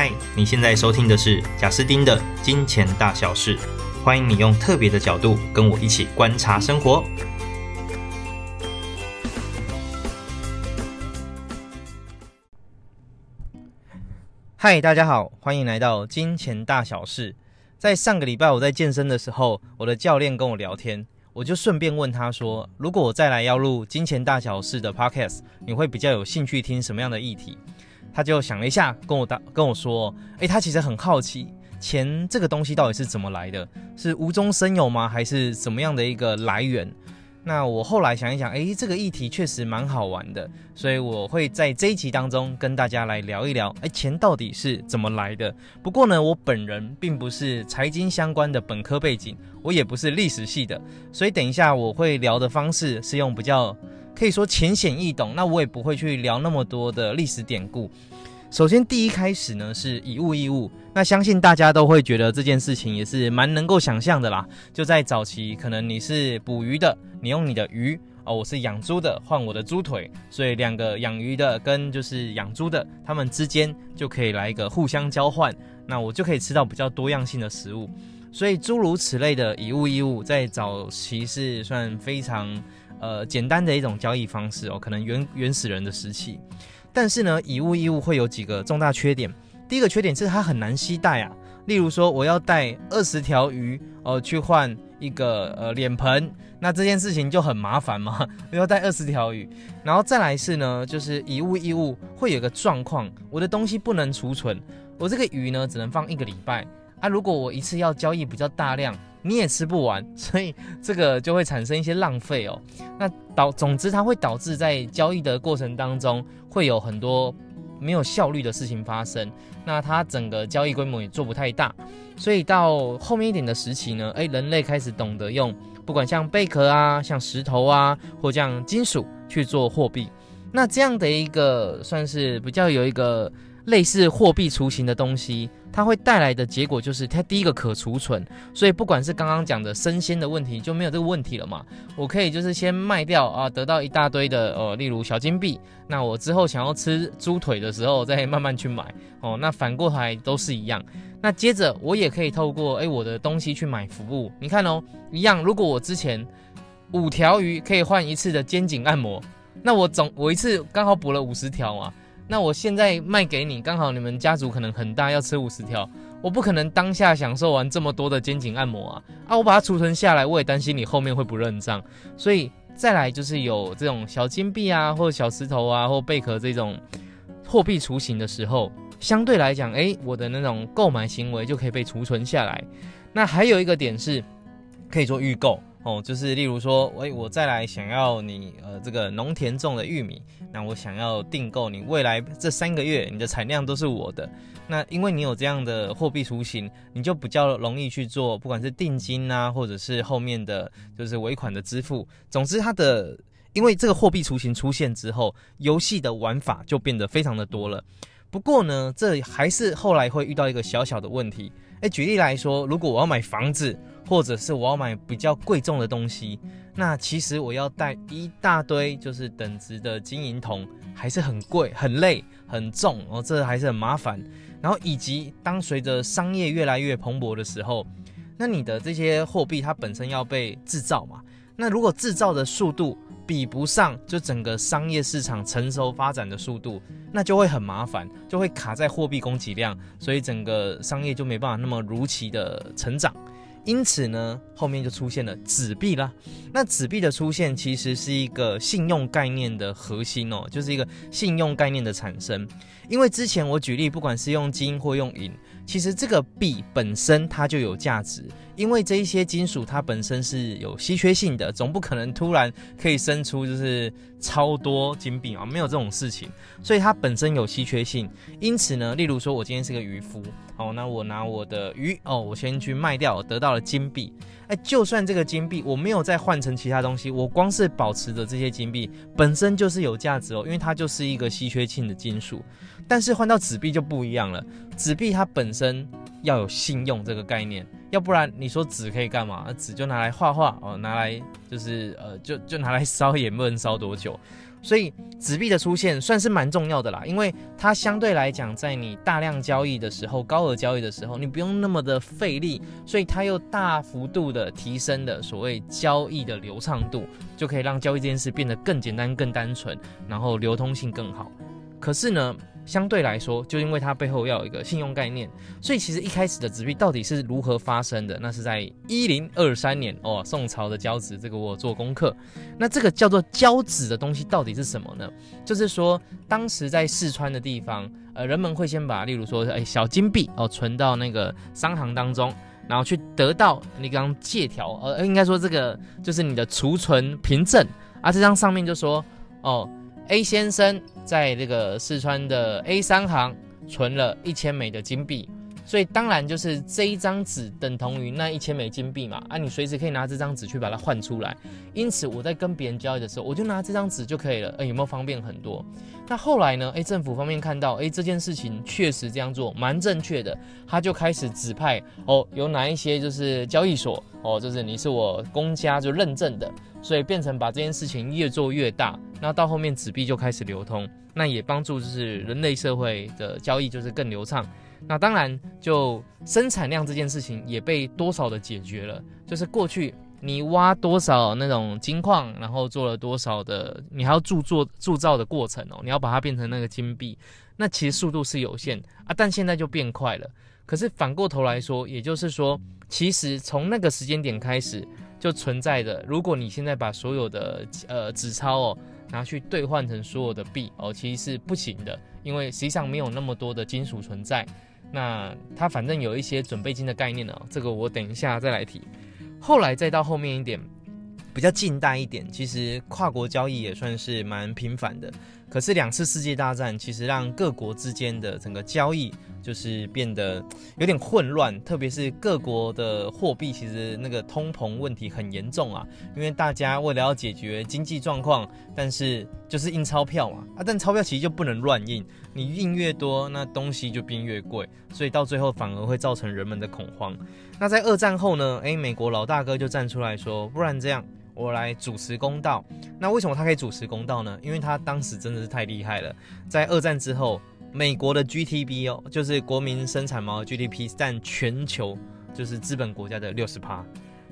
嗨，你现在收听的是贾斯丁的金钱大小事，欢迎你用特别的角度跟我一起观察生活。嗨，大家好，欢迎来到金钱大小事。在上个礼拜我在健身的时候，我的教练跟我聊天，我就顺便问他说：“如果我再来要录金钱大小事的 podcast，你会比较有兴趣听什么样的议题？”他就想了一下，跟我打跟我说：“诶、他其实很好奇，钱这个东西到底是怎么来的？是无中生有吗？还是怎么样的一个来源？”那我后来想一想，诶、这个议题确实蛮好玩的，所以我会在这一集当中跟大家来聊一聊，诶、钱到底是怎么来的？不过呢，我本人并不是财经相关的本科背景，我也不是历史系的，所以等一下我会聊的方式是用比较。可以说浅显易懂，那我也不会去聊那么多的历史典故。首先，第一开始呢是以物易物，那相信大家都会觉得这件事情也是蛮能够想象的啦。就在早期，可能你是捕鱼的，你用你的鱼哦，我是养猪的，换我的猪腿，所以两个养鱼的跟就是养猪的，他们之间就可以来一个互相交换，那我就可以吃到比较多样性的食物。所以诸如此类的以物易物，在早期是算非常。呃，简单的一种交易方式哦，可能原原始人的时期，但是呢，以物易物会有几个重大缺点。第一个缺点是它很难携带啊，例如说我要带二十条鱼哦、呃、去换一个呃脸盆，那这件事情就很麻烦嘛，要带二十条鱼。然后再来是呢，就是以物易物会有个状况，我的东西不能储存，我这个鱼呢只能放一个礼拜啊，如果我一次要交易比较大量。你也吃不完，所以这个就会产生一些浪费哦。那导总之，它会导致在交易的过程当中会有很多没有效率的事情发生。那它整个交易规模也做不太大。所以到后面一点的时期呢，诶，人类开始懂得用不管像贝壳啊、像石头啊，或像金属去做货币。那这样的一个算是比较有一个。类似货币雏形的东西，它会带来的结果就是它第一个可储存，所以不管是刚刚讲的生鲜的问题就没有这个问题了嘛。我可以就是先卖掉啊，得到一大堆的呃，例如小金币。那我之后想要吃猪腿的时候再慢慢去买哦。那反过来都是一样。那接着我也可以透过诶我的东西去买服务。你看哦，一样。如果我之前五条鱼可以换一次的肩颈按摩，那我总我一次刚好补了五十条嘛。那我现在卖给你，刚好你们家族可能很大，要吃五十条，我不可能当下享受完这么多的肩颈按摩啊！啊，我把它储存下来，我也担心你后面会不认账，所以再来就是有这种小金币啊，或者小石头啊，或贝壳这种货币雏形的时候，相对来讲，诶，我的那种购买行为就可以被储存下来。那还有一个点是，可以做预购。哦，就是例如说，喂，我再来想要你呃这个农田种的玉米，那我想要订购你未来这三个月你的产量都是我的，那因为你有这样的货币雏形，你就比较容易去做，不管是定金啊，或者是后面的就是尾款的支付。总之，它的因为这个货币雏形出现之后，游戏的玩法就变得非常的多了。不过呢，这还是后来会遇到一个小小的问题。诶，举例来说，如果我要买房子，或者是我要买比较贵重的东西，那其实我要带一大堆就是等值的金银铜，还是很贵、很累、很重哦，这还是很麻烦。然后以及当随着商业越来越蓬勃的时候，那你的这些货币它本身要被制造嘛，那如果制造的速度比不上就整个商业市场成熟发展的速度，那就会很麻烦，就会卡在货币供给量，所以整个商业就没办法那么如期的成长。因此呢，后面就出现了纸币啦。那纸币的出现其实是一个信用概念的核心哦，就是一个信用概念的产生。因为之前我举例，不管是用金或用银，其实这个币本身它就有价值。因为这一些金属它本身是有稀缺性的，总不可能突然可以生出就是超多金币啊，没有这种事情。所以它本身有稀缺性。因此呢，例如说我今天是个渔夫，好，那我拿我的鱼哦，我先去卖掉，得到了金币。哎，就算这个金币我没有再换成其他东西，我光是保持着这些金币本身就是有价值哦，因为它就是一个稀缺性的金属。但是换到纸币就不一样了，纸币它本身要有信用这个概念，要不然你说纸可以干嘛？纸就拿来画画哦，拿来就是呃，就就拿来烧也不能烧多久。所以纸币的出现算是蛮重要的啦，因为它相对来讲，在你大量交易的时候、高额交易的时候，你不用那么的费力，所以它又大幅度的提升了所谓交易的流畅度，就可以让交易这件事变得更简单、更单纯，然后流通性更好。可是呢，相对来说，就因为它背后要有一个信用概念，所以其实一开始的纸币到底是如何发生的？那是在一零二三年哦，宋朝的交子，这个我做功课。那这个叫做交子的东西到底是什么呢？就是说，当时在四川的地方，呃，人们会先把，例如说，哎，小金币哦，存到那个商行当中，然后去得到你刚刚借条，呃，应该说这个就是你的储存凭证啊，这张上面就说哦。A 先生在这个四川的 A 商行存了一千枚的金币，所以当然就是这一张纸等同于那一千枚金币嘛。啊，你随时可以拿这张纸去把它换出来。因此我在跟别人交易的时候，我就拿这张纸就可以了。哎，有没有方便很多？那后来呢？哎，政府方面看到，哎，这件事情确实这样做蛮正确的，他就开始指派哦，有哪一些就是交易所哦，就是你是我公家就认证的。所以变成把这件事情越做越大，那到后面纸币就开始流通，那也帮助就是人类社会的交易就是更流畅。那当然就生产量这件事情也被多少的解决了，就是过去你挖多少那种金矿，然后做了多少的，你还要铸作铸造的过程哦，你要把它变成那个金币，那其实速度是有限啊，但现在就变快了。可是反过头来说，也就是说，其实从那个时间点开始。就存在的，如果你现在把所有的呃纸钞哦拿去兑换成所有的币哦，其实是不行的，因为实际上没有那么多的金属存在。那它反正有一些准备金的概念哦，这个我等一下再来提。后来再到后面一点，比较近代一点，其实跨国交易也算是蛮频繁的。可是两次世界大战其实让各国之间的整个交易就是变得有点混乱，特别是各国的货币其实那个通膨问题很严重啊，因为大家为了要解决经济状况，但是就是印钞票嘛啊，但钞票其实就不能乱印，你印越多，那东西就变越贵，所以到最后反而会造成人们的恐慌。那在二战后呢？诶，美国老大哥就站出来说，不然这样。我来主持公道。那为什么他可以主持公道呢？因为他当时真的是太厉害了。在二战之后，美国的 GDP 哦，就是国民生产毛 GDP 占全球就是资本国家的六十趴，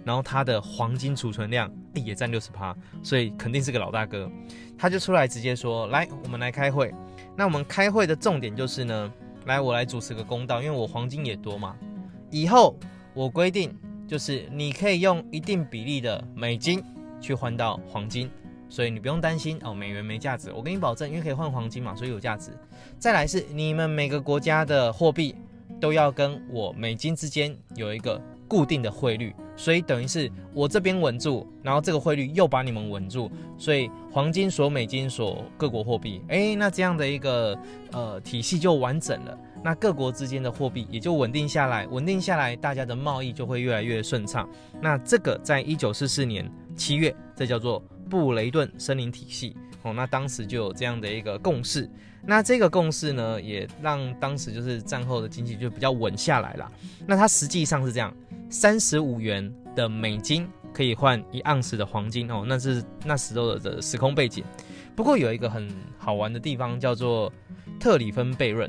然后他的黄金储存量也占六十趴，所以肯定是个老大哥。他就出来直接说：“来，我们来开会。那我们开会的重点就是呢，来我来主持个公道，因为我黄金也多嘛。以后我规定就是你可以用一定比例的美金。”去换到黄金，所以你不用担心哦，美元没价值。我给你保证，因为可以换黄金嘛，所以有价值。再来是你们每个国家的货币都要跟我美金之间有一个固定的汇率，所以等于是我这边稳住，然后这个汇率又把你们稳住，所以黄金锁美金锁各国货币，诶，那这样的一个呃体系就完整了。那各国之间的货币也就稳定下来，稳定下来，大家的贸易就会越来越顺畅。那这个在一九四四年七月，这叫做布雷顿森林体系哦。那当时就有这样的一个共识。那这个共识呢，也让当时就是战后的经济就比较稳下来了。那它实际上是这样：三十五元的美金可以换一盎司的黄金哦。那是那时候的时空背景。不过有一个很好玩的地方，叫做特里芬悖论。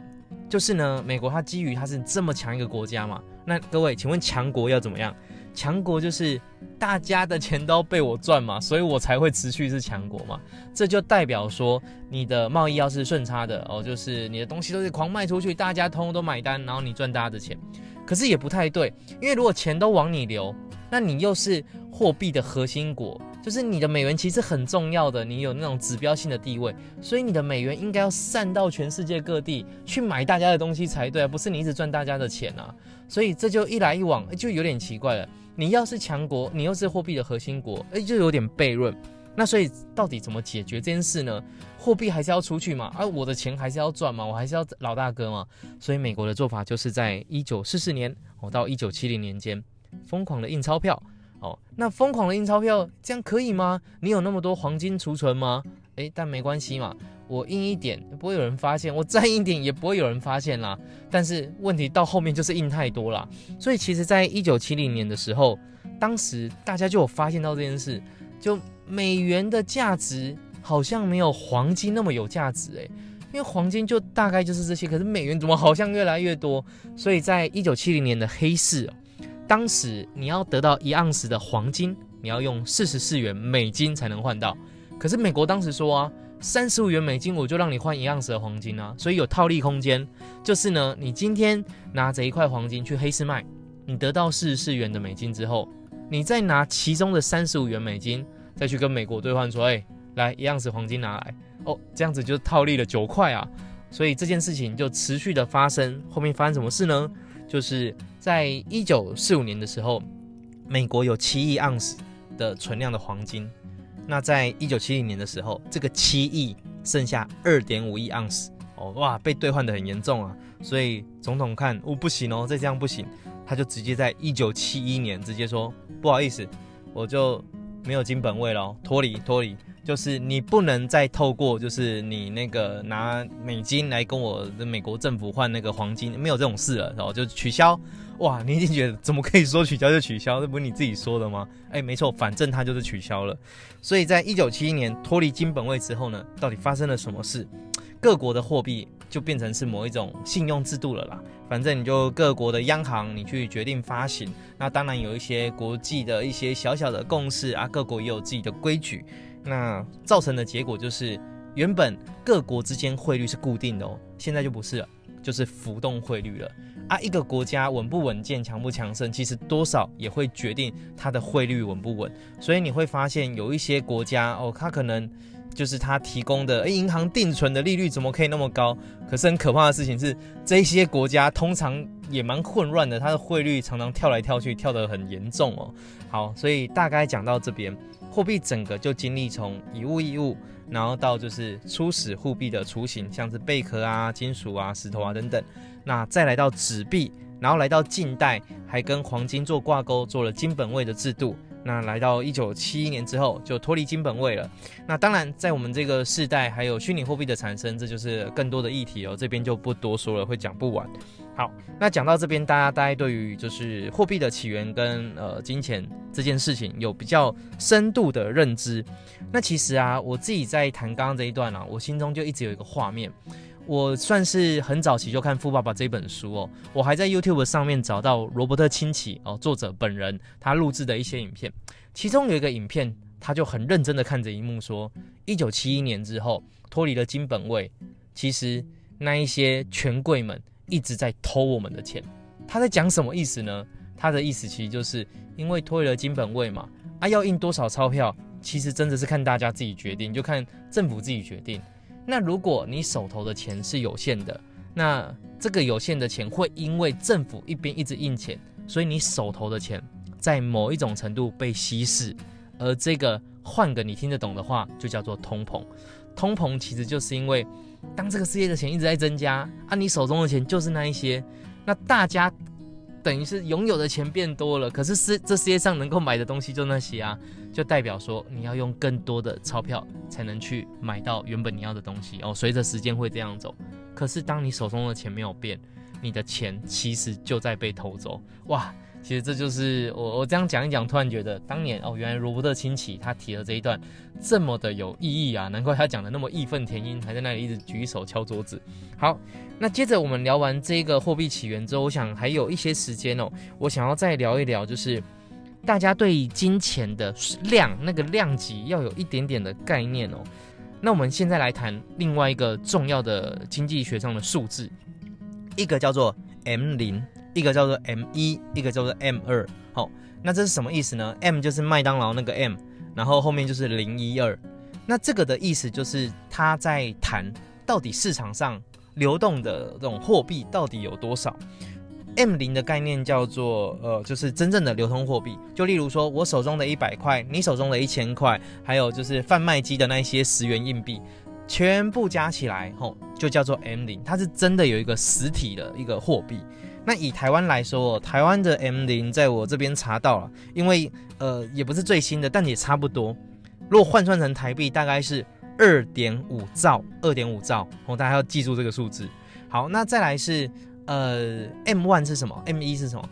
就是呢，美国它基于它是这么强一个国家嘛，那各位，请问强国要怎么样？强国就是大家的钱都被我赚嘛，所以我才会持续是强国嘛。这就代表说，你的贸易要是顺差的哦，就是你的东西都是狂卖出去，大家通通都买单，然后你赚大家的钱。可是也不太对，因为如果钱都往你流，那你又是货币的核心国。就是你的美元其实很重要的，你有那种指标性的地位，所以你的美元应该要散到全世界各地去买大家的东西才对啊，不是你一直赚大家的钱啊。所以这就一来一往，就有点奇怪了。你要是强国，你又是货币的核心国，哎，就有点悖论。那所以到底怎么解决这件事呢？货币还是要出去嘛，而我的钱还是要赚嘛，我还是要老大哥嘛。所以美国的做法就是在一九四四年哦到一九七零年间，疯狂的印钞票。哦，那疯狂的印钞票，这样可以吗？你有那么多黄金储存吗？诶，但没关系嘛，我印一点不会有人发现，我再印一点也不会有人发现啦。但是问题到后面就是印太多啦，所以其实在一九七零年的时候，当时大家就有发现到这件事，就美元的价值好像没有黄金那么有价值诶，因为黄金就大概就是这些，可是美元怎么好像越来越多？所以在一九七零年的黑市，当时你要得到一盎司的黄金，你要用四十四元美金才能换到。可是美国当时说啊，三十五元美金我就让你换一盎司的黄金啊，所以有套利空间。就是呢，你今天拿着一块黄金去黑市卖，你得到四十四元的美金之后，你再拿其中的三十五元美金再去跟美国兑换，说，哎，来一盎司黄金拿来哦，这样子就套利了九块啊。所以这件事情就持续的发生。后面发生什么事呢？就是在一九四五年的时候，美国有七亿盎司的存量的黄金。那在一九七零年的时候，这个七亿剩下二点五亿盎司哦，哇，被兑换得很严重啊！所以总统看，哦，不行哦，再这样不行，他就直接在一九七一年直接说，不好意思，我就没有金本位了，脱离脱离，就是你不能再透过就是你那个拿美金来跟我的美国政府换那个黄金，没有这种事了，然后就取消。哇，你已经觉得怎么可以说取消就取消？这不是你自己说的吗？哎，没错，反正它就是取消了。所以在一九七一年脱离金本位之后呢，到底发生了什么事？各国的货币就变成是某一种信用制度了啦。反正你就各国的央行你去决定发行，那当然有一些国际的一些小小的共识啊，各国也有自己的规矩。那造成的结果就是，原本各国之间汇率是固定的哦，现在就不是了。就是浮动汇率了啊！一个国家稳不稳健、强不强盛，其实多少也会决定它的汇率稳不稳。所以你会发现，有一些国家哦，它可能就是它提供的诶，银行定存的利率怎么可以那么高？可是很可怕的事情是，这些国家通常也蛮混乱的，它的汇率常常跳来跳去，跳得很严重哦。好，所以大概讲到这边，货币整个就经历从以物易物。然后到就是初始货币的雏形，像是贝壳啊、金属啊、石头啊等等。那再来到纸币，然后来到近代，还跟黄金做挂钩，做了金本位的制度。那来到一九七一年之后，就脱离金本位了。那当然，在我们这个世代，还有虚拟货币的产生，这就是更多的议题哦。这边就不多说了，会讲不完。好，那讲到这边，大家大概对于就是货币的起源跟呃金钱这件事情有比较深度的认知。那其实啊，我自己在谈刚刚这一段啊，我心中就一直有一个画面。我算是很早期就看《富爸爸》这本书哦，我还在 YouTube 上面找到罗伯特清崎哦，作者本人他录制的一些影片，其中有一个影片，他就很认真的看着一幕说，一九七一年之后脱离了金本位，其实那一些权贵们。一直在偷我们的钱，他在讲什么意思呢？他的意思其实就是因为脱离了金本位嘛，啊，要印多少钞票，其实真的是看大家自己决定，就看政府自己决定。那如果你手头的钱是有限的，那这个有限的钱会因为政府一边一直印钱，所以你手头的钱在某一种程度被稀释，而这个换个你听得懂的话，就叫做通膨。通膨其实就是因为。当这个世界的钱一直在增加，啊，你手中的钱就是那一些，那大家等于是拥有的钱变多了，可是世这世界上能够买的东西就那些啊，就代表说你要用更多的钞票才能去买到原本你要的东西哦。随着时间会这样走，可是当你手中的钱没有变，你的钱其实就在被偷走，哇！其实这就是我我这样讲一讲，突然觉得当年哦，原来罗伯特清崎他提了这一段这么的有意义啊，难怪他讲的那么义愤填膺，还在那里一直举手敲桌子。好，那接着我们聊完这个货币起源之后，我想还有一些时间哦，我想要再聊一聊，就是大家对金钱的量那个量级要有一点点的概念哦。那我们现在来谈另外一个重要的经济学上的数字，一个叫做 M 零。一个叫做 M 一，一个叫做 M 二。好，那这是什么意思呢？M 就是麦当劳那个 M，然后后面就是零一二。那这个的意思就是他在谈到底市场上流动的这种货币到底有多少。M 零的概念叫做呃，就是真正的流通货币。就例如说我手中的一百块，你手中的一千块，还有就是贩卖机的那些十元硬币，全部加起来，吼，就叫做 M 零。它是真的有一个实体的一个货币。那以台湾来说，台湾的 M 零在我这边查到了，因为呃也不是最新的，但也差不多。如果换算成台币，大概是二点五兆，二点五兆哦，大家要记住这个数字。好，那再来是呃，M one 是什么？M 一是什么？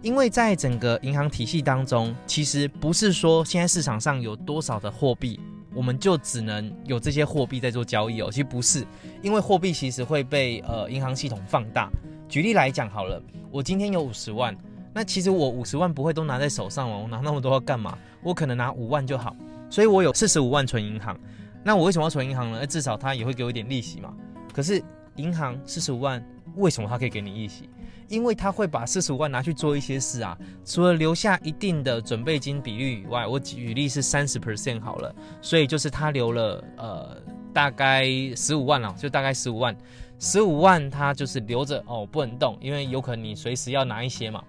因为在整个银行体系当中，其实不是说现在市场上有多少的货币，我们就只能有这些货币在做交易哦。其实不是，因为货币其实会被呃银行系统放大。举例来讲好了，我今天有五十万，那其实我五十万不会都拿在手上哦，我拿那么多要干嘛？我可能拿五万就好，所以我有四十五万存银行。那我为什么要存银行呢？至少它也会给我一点利息嘛。可是银行四十五万，为什么它可以给你利息？因为他会把四十五万拿去做一些事啊，除了留下一定的准备金比率以外，我举例是三十 percent 好了，所以就是他留了呃大概十五万了，就大概十五万，十五万他就是留着哦，不能动，因为有可能你随时要拿一些嘛。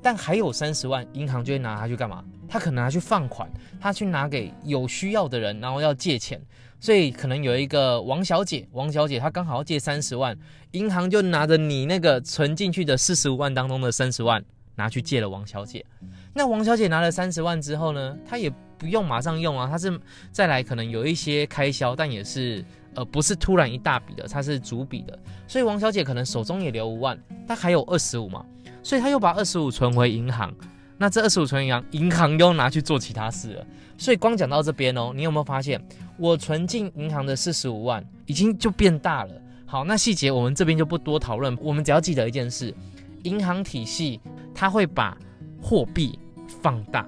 但还有三十万，银行就会拿它去干嘛？他可能拿去放款，他去拿给有需要的人，然后要借钱。所以可能有一个王小姐，王小姐她刚好要借三十万，银行就拿着你那个存进去的四十五万当中的三十万拿去借了王小姐。那王小姐拿了三十万之后呢，她也不用马上用啊，她是再来可能有一些开销，但也是呃不是突然一大笔的，它是逐笔的。所以王小姐可能手中也留五万，她还有二十五嘛，所以她又把二十五存回银行。那这二十五存银行，银行又拿去做其他事了。所以光讲到这边哦，你有没有发现，我存进银行的四十五万已经就变大了？好，那细节我们这边就不多讨论，我们只要记得一件事：银行体系它会把货币放大，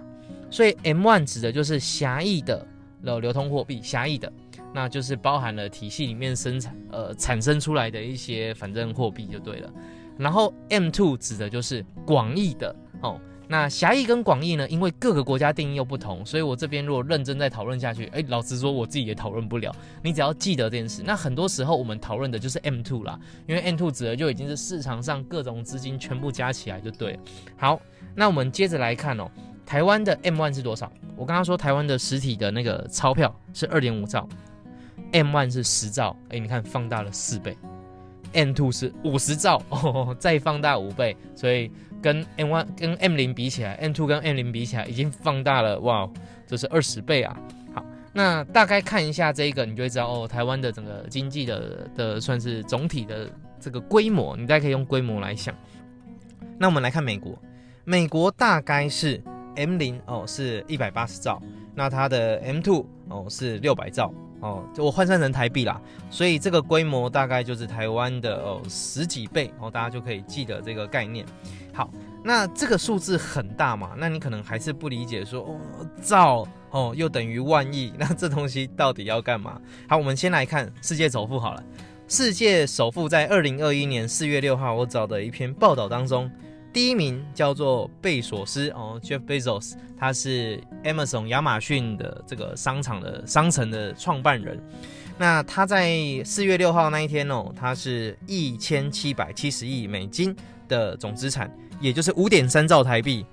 所以 M one 指的就是狭义的了流通货币，狭义的，那就是包含了体系里面生产呃产生出来的一些反正货币就对了。然后 M two 指的就是广义的哦。那狭义跟广义呢？因为各个国家定义又不同，所以我这边如果认真再讨论下去，哎，老实说我自己也讨论不了。你只要记得这件事。那很多时候我们讨论的就是 M two 啦，因为 M two 指的就已经是市场上各种资金全部加起来就对了。好，那我们接着来看哦，台湾的 M one 是多少？我刚刚说台湾的实体的那个钞票是二点五兆，M1 是十兆，哎，你看放大了四倍，M2 是五十兆，哦，再放大五倍，所以。跟 M one 跟 M 零比起来，M two 跟 M 零比起来已经放大了，哇，这是二十倍啊！好，那大概看一下这一个，你就会知道哦，台湾的整个经济的的算是总体的这个规模，你大概可以用规模来想。那我们来看美国，美国大概是 M 零哦，是一百八十兆，那它的 M two 哦是六百兆。哦，我换算成台币啦，所以这个规模大概就是台湾的哦十几倍哦，大家就可以记得这个概念。好，那这个数字很大嘛，那你可能还是不理解说，哦兆哦又等于万亿，那这东西到底要干嘛？好，我们先来看世界首富好了。世界首富在二零二一年四月六号，我找的一篇报道当中。第一名叫做贝索斯哦，Jeff Bezos，他是 Amazon 亚马逊的这个商场的商城的创办人。那他在四月六号那一天哦，他是一千七百七十亿美金的总资产，也就是五点三兆台币。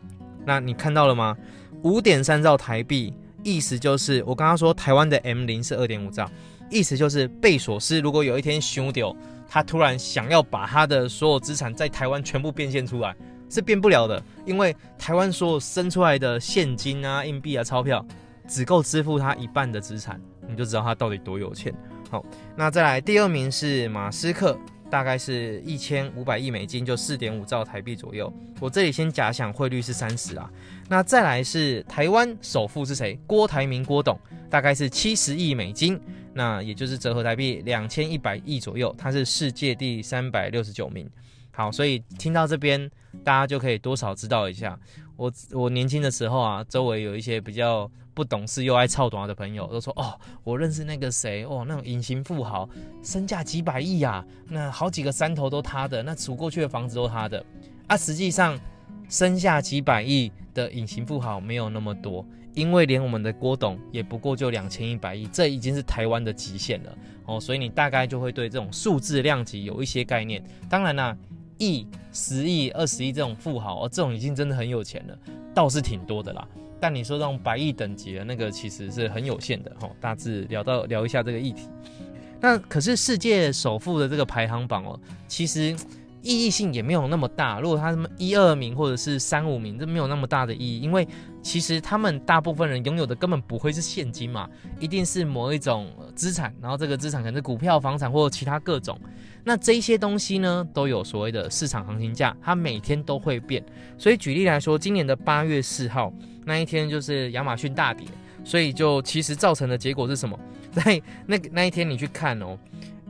那你看到了吗？五点三兆台币，意思就是我刚刚说台湾的 M 零是二点五兆，意思就是贝索斯如果有一天熊丢，他突然想要把他的所有资产在台湾全部变现出来。是变不了的，因为台湾所有生出来的现金啊、硬币啊、钞票，只够支付他一半的资产，你就知道他到底多有钱。好，那再来第二名是马斯克，大概是一千五百亿美金，就四点五兆台币左右。我这里先假想汇率是三十啊。那再来是台湾首富是谁？郭台铭郭董，大概是七十亿美金，那也就是折合台币两千一百亿左右，他是世界第三百六十九名。好，所以听到这边，大家就可以多少知道一下。我我年轻的时候啊，周围有一些比较不懂事又爱操短的朋友，都说哦，我认识那个谁哦，那种隐形富豪，身价几百亿啊，那好几个山头都他的，那数过去的房子都他的。啊，实际上身价几百亿的隐形富豪没有那么多，因为连我们的郭董也不过就两千一百亿，这已经是台湾的极限了哦。所以你大概就会对这种数字量级有一些概念。当然啦。亿、十亿、二十亿这种富豪哦，这种已经真的很有钱了，倒是挺多的啦。但你说这种百亿等级的那个，其实是很有限的哈。大致聊到聊一下这个议题。那可是世界首富的这个排行榜哦，其实意义性也没有那么大。如果他什么一二名或者是三五名，这没有那么大的意义，因为其实他们大部分人拥有的根本不会是现金嘛，一定是某一种资产，然后这个资产可能是股票、房产或其他各种。那这些东西呢，都有所谓的市场行情价，它每天都会变。所以举例来说，今年的八月四号那一天就是亚马逊大跌，所以就其实造成的结果是什么？在那那一天你去看哦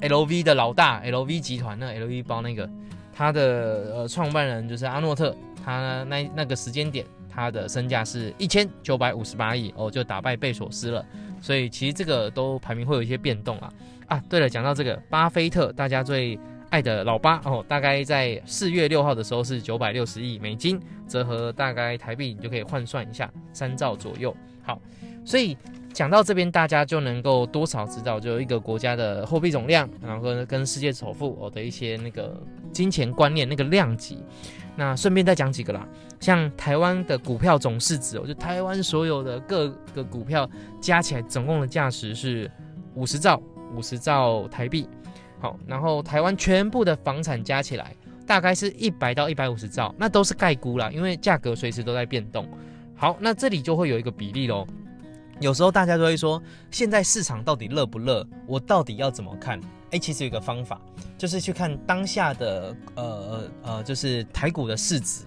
，LV 的老大 LV 集团那 LV 包那个，他的呃创办人就是阿诺特，他那那个时间点。他的身价是一千九百五十八亿哦，就打败贝索斯了。所以其实这个都排名会有一些变动啊。啊，对了，讲到这个巴菲特，大家最爱的老巴哦，大概在四月六号的时候是九百六十亿美金，折合大概台币你就可以换算一下三兆左右。好，所以讲到这边，大家就能够多少知道，就一个国家的货币总量，然后跟世界首富哦的一些那个金钱观念那个量级。那顺便再讲几个啦，像台湾的股票总市值，哦，就台湾所有的各个股票加起来总共的价值是五十兆，五十兆台币。好，然后台湾全部的房产加起来大概是一百到一百五十兆，那都是概估啦，因为价格随时都在变动。好，那这里就会有一个比例喽。有时候大家都会说，现在市场到底热不热？我到底要怎么看？诶，其实有一个方法，就是去看当下的呃呃，就是台股的市值，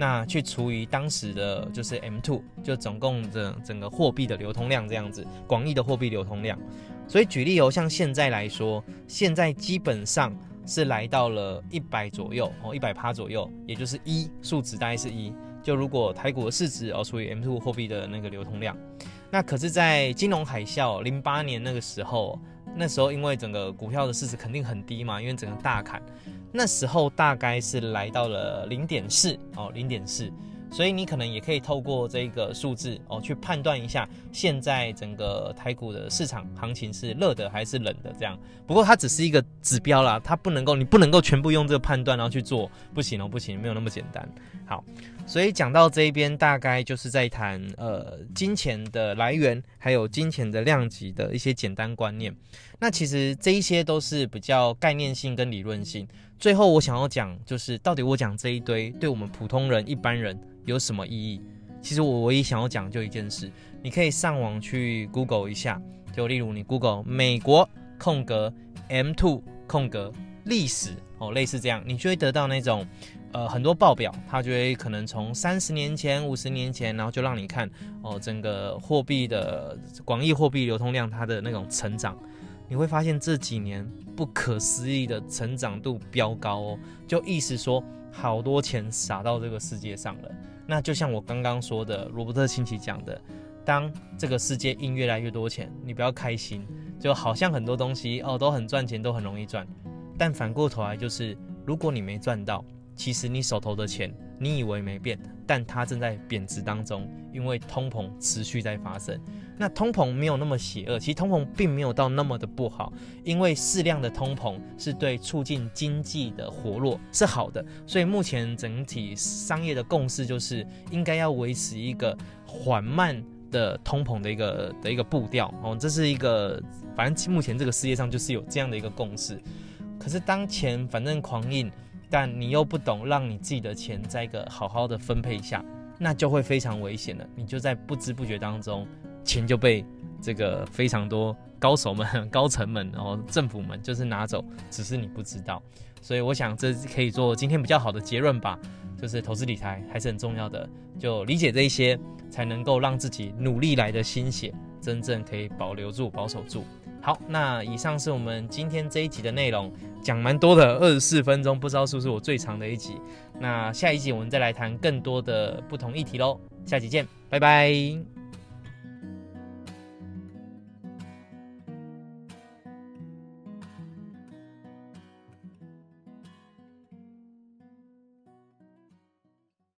那去除以当时的就是 M2，就总共的整个货币的流通量这样子，广义的货币流通量。所以举例哦，像现在来说，现在基本上是来到了一百左右哦，一百趴左右，也就是一数值大概是一。就如果台股的市值哦除以 M2 货币的那个流通量。那可是，在金融海啸零八年那个时候，那时候因为整个股票的市值肯定很低嘛，因为整个大砍，那时候大概是来到了零点四哦，零点四。所以你可能也可以透过这个数字哦，去判断一下现在整个台股的市场行情是热的还是冷的这样。不过它只是一个指标啦，它不能够，你不能够全部用这个判断然后去做，不行哦，不行，没有那么简单。好，所以讲到这一边，大概就是在谈呃金钱的来源，还有金钱的量级的一些简单观念。那其实这一些都是比较概念性跟理论性。最后我想要讲，就是到底我讲这一堆，对我们普通人一般人。有什么意义？其实我唯一想要讲就一件事，你可以上网去 Google 一下，就例如你 Google 美国空格 M two 空格历史哦，类似这样，你就会得到那种呃很多报表，它就会可能从三十年前、五十年前，然后就让你看哦整个货币的广义货币流通量它的那种成长，你会发现这几年不可思议的成长度飙高哦，就意思说好多钱撒到这个世界上了。那就像我刚刚说的，罗伯特清崎讲的，当这个世界印越来越多钱，你不要开心，就好像很多东西哦都很赚钱，都很容易赚，但反过头来就是，如果你没赚到，其实你手头的钱，你以为没变，但它正在贬值当中，因为通膨持续在发生。那通膨没有那么邪恶，其实通膨并没有到那么的不好，因为适量的通膨是对促进经济的活络是好的，所以目前整体商业的共识就是应该要维持一个缓慢的通膨的一个的一个步调哦，这是一个反正目前这个世界上就是有这样的一个共识。可是当钱反正狂印，但你又不懂让你自己的钱在一个好好的分配下，那就会非常危险了，你就在不知不觉当中。钱就被这个非常多高手们、高层们，然后政府们就是拿走，只是你不知道。所以我想这可以做今天比较好的结论吧，就是投资理财还是很重要的，就理解这一些，才能够让自己努力来的心血真正可以保留住、保守住。好，那以上是我们今天这一集的内容，讲蛮多的，二十四分钟，不知道是不是我最长的一集。那下一集我们再来谈更多的不同议题喽，下集见，拜拜。